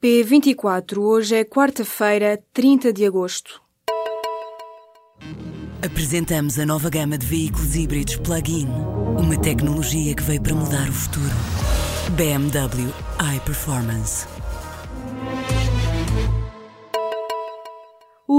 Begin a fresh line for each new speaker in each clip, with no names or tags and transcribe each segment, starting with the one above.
P24, hoje é quarta-feira, 30 de agosto.
Apresentamos a nova gama de veículos híbridos plug-in. Uma tecnologia que veio para mudar o futuro. BMW iPerformance.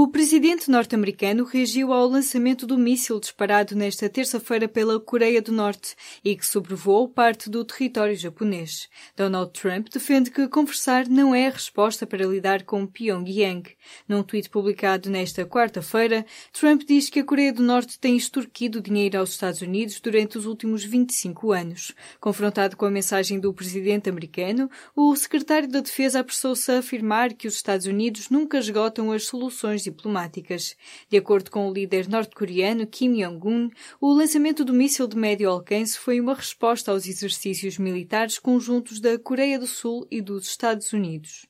O presidente norte-americano reagiu ao lançamento do míssil disparado nesta terça-feira pela Coreia do Norte e que sobrevoou parte do território japonês. Donald Trump defende que conversar não é a resposta para lidar com Pyongyang. Num tweet publicado nesta quarta-feira, Trump diz que a Coreia do Norte tem extorquido dinheiro aos Estados Unidos durante os últimos 25 anos. Confrontado com a mensagem do presidente americano, o secretário da Defesa apressou-se a afirmar que os Estados Unidos nunca esgotam as soluções diplomáticas. De acordo com o líder norte-coreano Kim Jong-un, o lançamento do míssil de médio alcance foi uma resposta aos exercícios militares conjuntos da Coreia do Sul e dos Estados Unidos.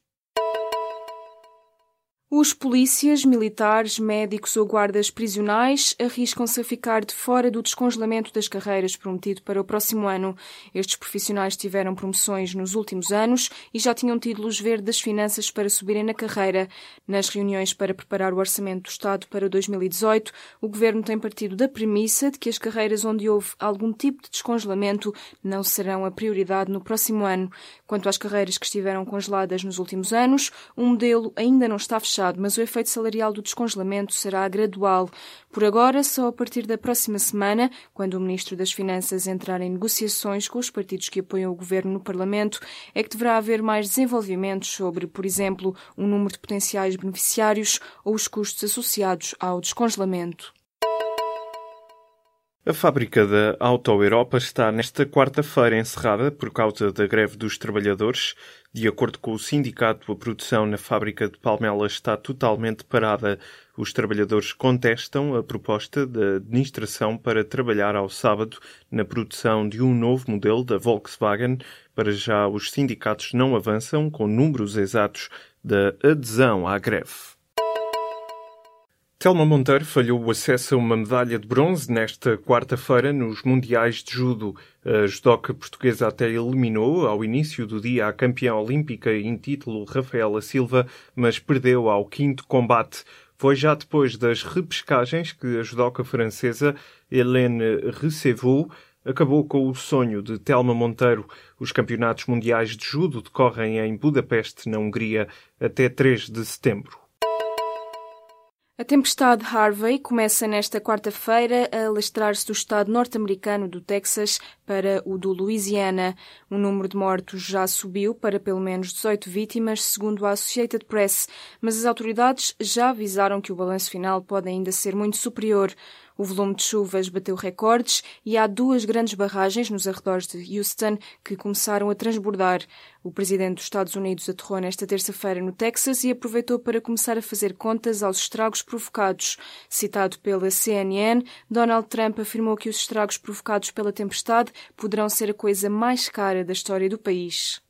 Os polícias, militares, médicos ou guardas prisionais arriscam-se a ficar de fora do descongelamento das carreiras prometido para o próximo ano. Estes profissionais tiveram promoções nos últimos anos e já tinham tido luz verde das finanças para subirem na carreira. Nas reuniões para preparar o Orçamento do Estado para 2018, o Governo tem partido da premissa de que as carreiras onde houve algum tipo de descongelamento não serão a prioridade no próximo ano. Quanto às carreiras que estiveram congeladas nos últimos anos, o modelo ainda não está fechado mas o efeito salarial do descongelamento será gradual. Por agora, só a partir da próxima semana, quando o Ministro das Finanças entrar em negociações com os partidos que apoiam o governo no Parlamento, é que deverá haver mais desenvolvimentos sobre, por exemplo, o número de potenciais beneficiários ou os custos associados ao descongelamento.
A fábrica da Auto Europa está nesta quarta-feira encerrada por causa da greve dos trabalhadores. De acordo com o sindicato, a produção na fábrica de Palmela está totalmente parada. Os trabalhadores contestam a proposta da administração para trabalhar ao sábado na produção de um novo modelo da Volkswagen. Para já, os sindicatos não avançam com números exatos da adesão à greve. Telma Monteiro falhou o acesso a uma medalha de bronze nesta quarta-feira nos Mundiais de Judo. A judoca portuguesa até eliminou ao início do dia a campeã olímpica em título Rafaela Silva, mas perdeu ao quinto combate. Foi já depois das repescagens que a judoca francesa Hélène Recevaux acabou com o sonho de Telma Monteiro. Os campeonatos mundiais de judo decorrem em Budapeste, na Hungria, até 3 de setembro.
A tempestade Harvey começa nesta quarta-feira a alastrar-se do estado norte-americano do Texas para o do Louisiana. O número de mortos já subiu para pelo menos 18 vítimas, segundo a Associated Press, mas as autoridades já avisaram que o balanço final pode ainda ser muito superior. O volume de chuvas bateu recordes e há duas grandes barragens nos arredores de Houston que começaram a transbordar. O presidente dos Estados Unidos aterrou nesta terça-feira no Texas e aproveitou para começar a fazer contas aos estragos provocados. Citado pela CNN, Donald Trump afirmou que os estragos provocados pela tempestade poderão ser a coisa mais cara da história do país.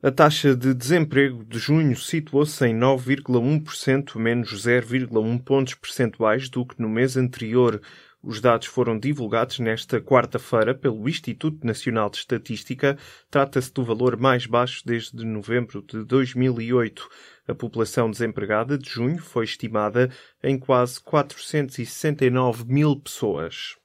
A taxa de desemprego de junho situou-se em 9,1%, menos 0,1 pontos percentuais do que no mês anterior. Os dados foram divulgados nesta quarta-feira pelo Instituto Nacional de Estatística. Trata-se do valor mais baixo desde novembro de 2008. A população desempregada de junho foi estimada em quase 469 mil pessoas.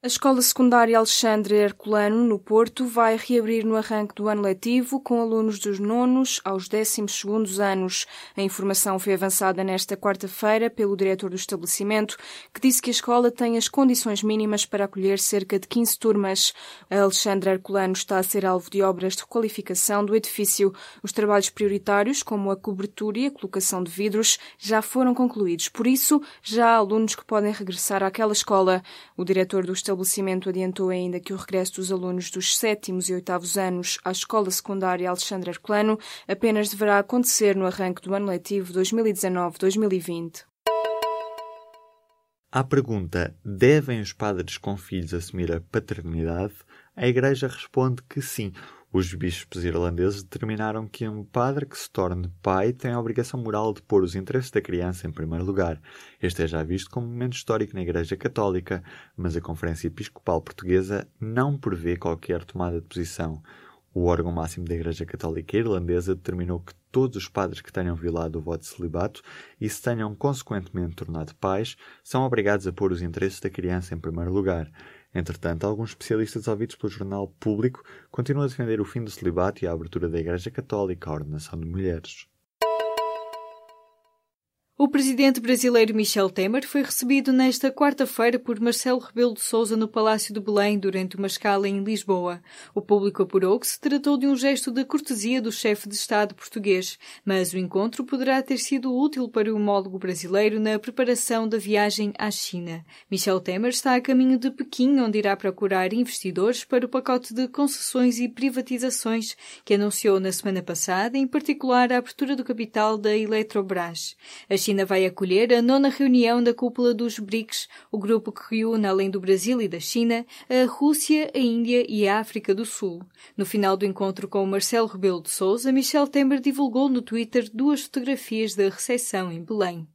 A Escola Secundária Alexandre Herculano, no Porto, vai reabrir no arranque do ano letivo com alunos dos nonos aos décimos segundos anos. A informação foi avançada nesta quarta-feira pelo diretor do estabelecimento, que disse que a escola tem as condições mínimas para acolher cerca de 15 turmas. A Alexandre Herculano está a ser alvo de obras de requalificação do edifício. Os trabalhos prioritários, como a cobertura e a colocação de vidros, já foram concluídos. Por isso, já há alunos que podem regressar àquela escola. O diretor do estabelecimento adiantou ainda que o regresso dos alunos dos sétimos e oitavos anos à escola secundária Alexandre Herculano apenas deverá acontecer no arranque do ano letivo 2019-2020.
À pergunta: devem os padres com filhos assumir a paternidade? A Igreja responde que sim. Os bispos irlandeses determinaram que um padre que se torne pai tem a obrigação moral de pôr os interesses da criança em primeiro lugar. Este é já visto como um momento histórico na Igreja Católica, mas a Conferência Episcopal Portuguesa não prevê qualquer tomada de posição. O órgão máximo da Igreja Católica Irlandesa determinou que todos os padres que tenham violado o voto de celibato e se tenham consequentemente tornado pais são obrigados a pôr os interesses da criança em primeiro lugar. Entretanto, alguns especialistas ouvidos pelo jornal Público continuam a defender o fim do celibato e a abertura da Igreja Católica à ordenação de mulheres.
O presidente brasileiro Michel Temer foi recebido nesta quarta-feira por Marcelo Rebelo de Sousa no Palácio de Belém durante uma escala em Lisboa. O público apurou que se tratou de um gesto de cortesia do chefe de Estado português, mas o encontro poderá ter sido útil para o homólogo brasileiro na preparação da viagem à China. Michel Temer está a caminho de Pequim, onde irá procurar investidores para o pacote de concessões e privatizações que anunciou na semana passada, em particular a abertura do capital da Eletrobras. A China vai acolher a nona reunião da cúpula dos BRICS, o grupo que reúne, além do Brasil e da China, a Rússia, a Índia e a África do Sul. No final do encontro com Marcelo Rebelo de Sousa, Michel Temer divulgou no Twitter duas fotografias da recepção em Belém.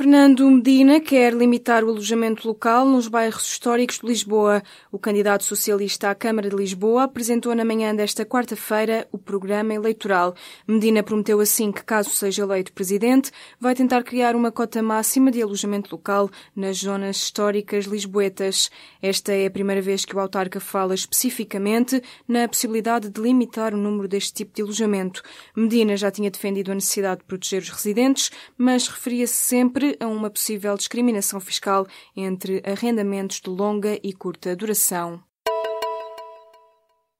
Fernando Medina quer limitar o alojamento local nos bairros históricos de Lisboa. O candidato socialista à Câmara de Lisboa apresentou na manhã desta quarta-feira o programa eleitoral. Medina prometeu assim que, caso seja eleito presidente, vai tentar criar uma cota máxima de alojamento local nas zonas históricas lisboetas. Esta é a primeira vez que o autarca fala especificamente na possibilidade de limitar o número deste tipo de alojamento. Medina já tinha defendido a necessidade de proteger os residentes, mas referia-se sempre a uma possível discriminação fiscal entre arrendamentos de longa e curta duração.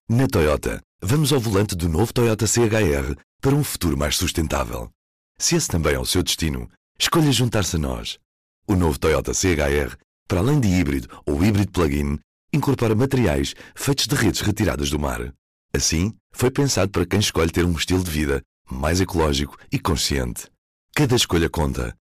Na Toyota, vamos ao volante do novo Toyota CHR para um futuro mais sustentável. Se esse também é o seu destino, escolha juntar-se a nós. O novo Toyota CHR, para além de híbrido ou híbrido plug-in, incorpora materiais feitos de redes retiradas do mar. Assim, foi pensado para quem escolhe ter um estilo de vida mais ecológico e consciente. Cada escolha conta